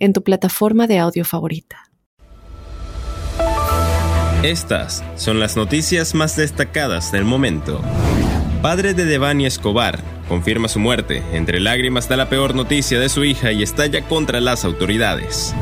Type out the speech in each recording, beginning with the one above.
en tu plataforma de audio favorita. Estas son las noticias más destacadas del momento. Padre de Devani Escobar confirma su muerte. Entre lágrimas da la peor noticia de su hija y estalla contra las autoridades.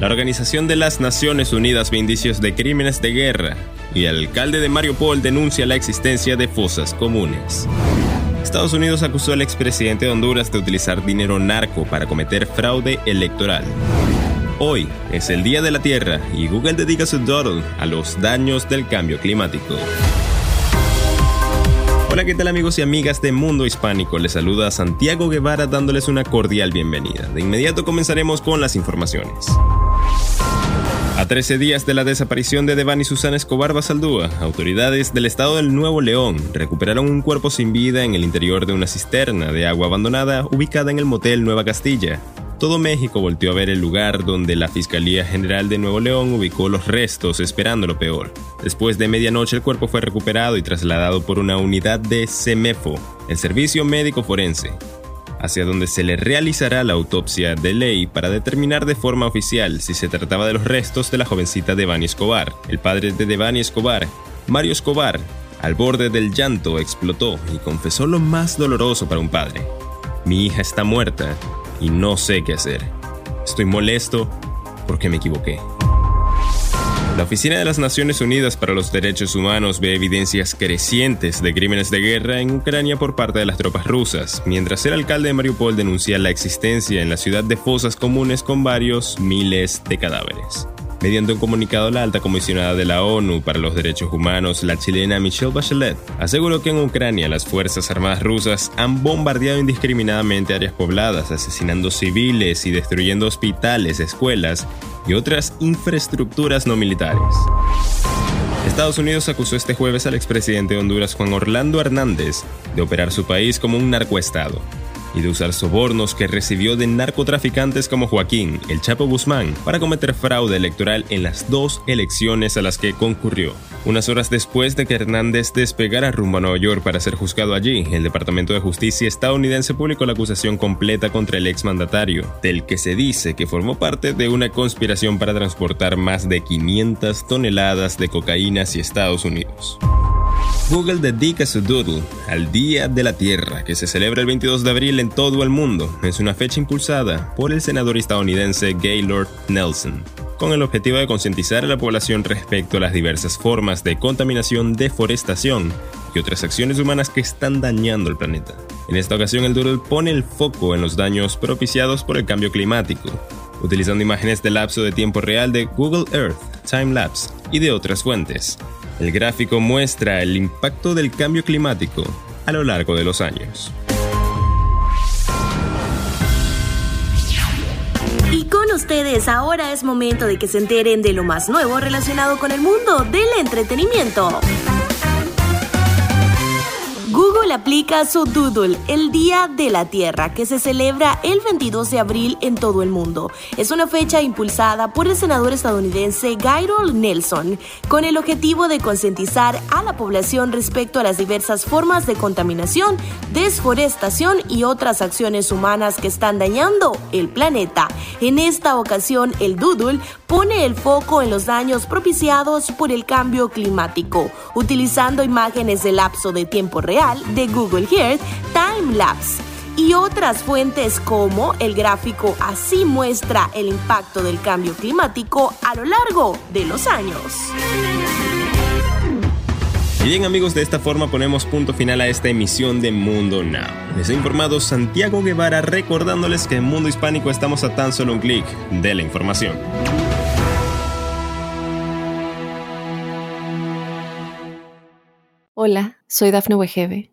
La Organización de las Naciones Unidas ve indicios de crímenes de guerra y el alcalde de Mariupol denuncia la existencia de fosas comunes. Estados Unidos acusó al expresidente de Honduras de utilizar dinero narco para cometer fraude electoral. Hoy es el Día de la Tierra y Google dedica su doodle a los daños del cambio climático. Hola, ¿qué tal amigos y amigas de Mundo Hispánico? Les saluda Santiago Guevara dándoles una cordial bienvenida. De inmediato comenzaremos con las informaciones. A 13 días de la desaparición de Devani Susana Escobar Basaldúa, autoridades del estado del Nuevo León recuperaron un cuerpo sin vida en el interior de una cisterna de agua abandonada ubicada en el motel Nueva Castilla. Todo México volteó a ver el lugar donde la Fiscalía General de Nuevo León ubicó los restos esperando lo peor. Después de medianoche el cuerpo fue recuperado y trasladado por una unidad de CEMEFO, el Servicio Médico Forense, hacia donde se le realizará la autopsia de ley para determinar de forma oficial si se trataba de los restos de la jovencita Devani Escobar. El padre de Devani Escobar, Mario Escobar, al borde del llanto, explotó y confesó lo más doloroso para un padre. Mi hija está muerta y no sé qué hacer. Estoy molesto porque me equivoqué. La Oficina de las Naciones Unidas para los Derechos Humanos ve evidencias crecientes de crímenes de guerra en Ucrania por parte de las tropas rusas, mientras el alcalde de Mariupol denuncia la existencia en la ciudad de fosas comunes con varios miles de cadáveres. Mediante un comunicado, la alta comisionada de la ONU para los Derechos Humanos, la chilena Michelle Bachelet, aseguró que en Ucrania las Fuerzas Armadas rusas han bombardeado indiscriminadamente áreas pobladas, asesinando civiles y destruyendo hospitales, escuelas y otras infraestructuras no militares. Estados Unidos acusó este jueves al expresidente de Honduras Juan Orlando Hernández de operar su país como un narcoestado y de usar sobornos que recibió de narcotraficantes como Joaquín, el Chapo Guzmán, para cometer fraude electoral en las dos elecciones a las que concurrió. Unas horas después de que Hernández despegara rumbo a Nueva York para ser juzgado allí, el Departamento de Justicia estadounidense publicó la acusación completa contra el exmandatario, del que se dice que formó parte de una conspiración para transportar más de 500 toneladas de cocaína hacia Estados Unidos. Google dedica su doodle al Día de la Tierra, que se celebra el 22 de abril en todo el mundo. Es una fecha impulsada por el senador estadounidense Gaylord Nelson, con el objetivo de concientizar a la población respecto a las diversas formas de contaminación, deforestación y otras acciones humanas que están dañando el planeta. En esta ocasión el doodle pone el foco en los daños propiciados por el cambio climático, utilizando imágenes de lapso de tiempo real de Google Earth, Timelapse y de otras fuentes. El gráfico muestra el impacto del cambio climático a lo largo de los años. Ustedes ahora es momento de que se enteren de lo más nuevo relacionado con el mundo del entretenimiento. Google aplica su Doodle, el Día de la Tierra, que se celebra el 22 de abril en todo el mundo. Es una fecha impulsada por el senador estadounidense Gayrol Nelson, con el objetivo de concientizar a la población respecto a las diversas formas de contaminación, desforestación y otras acciones humanas que están dañando el planeta. En esta ocasión, el Doodle pone el foco en los daños propiciados por el cambio climático, utilizando imágenes de lapso de tiempo real de Google Earth Time Lapse y otras fuentes como el gráfico así muestra el impacto del cambio climático a lo largo de los años. bien amigos, de esta forma ponemos punto final a esta emisión de Mundo Now. Les ha informado Santiago Guevara recordándoles que en Mundo Hispánico estamos a tan solo un clic de la información. Hola, soy Dafne Wegebe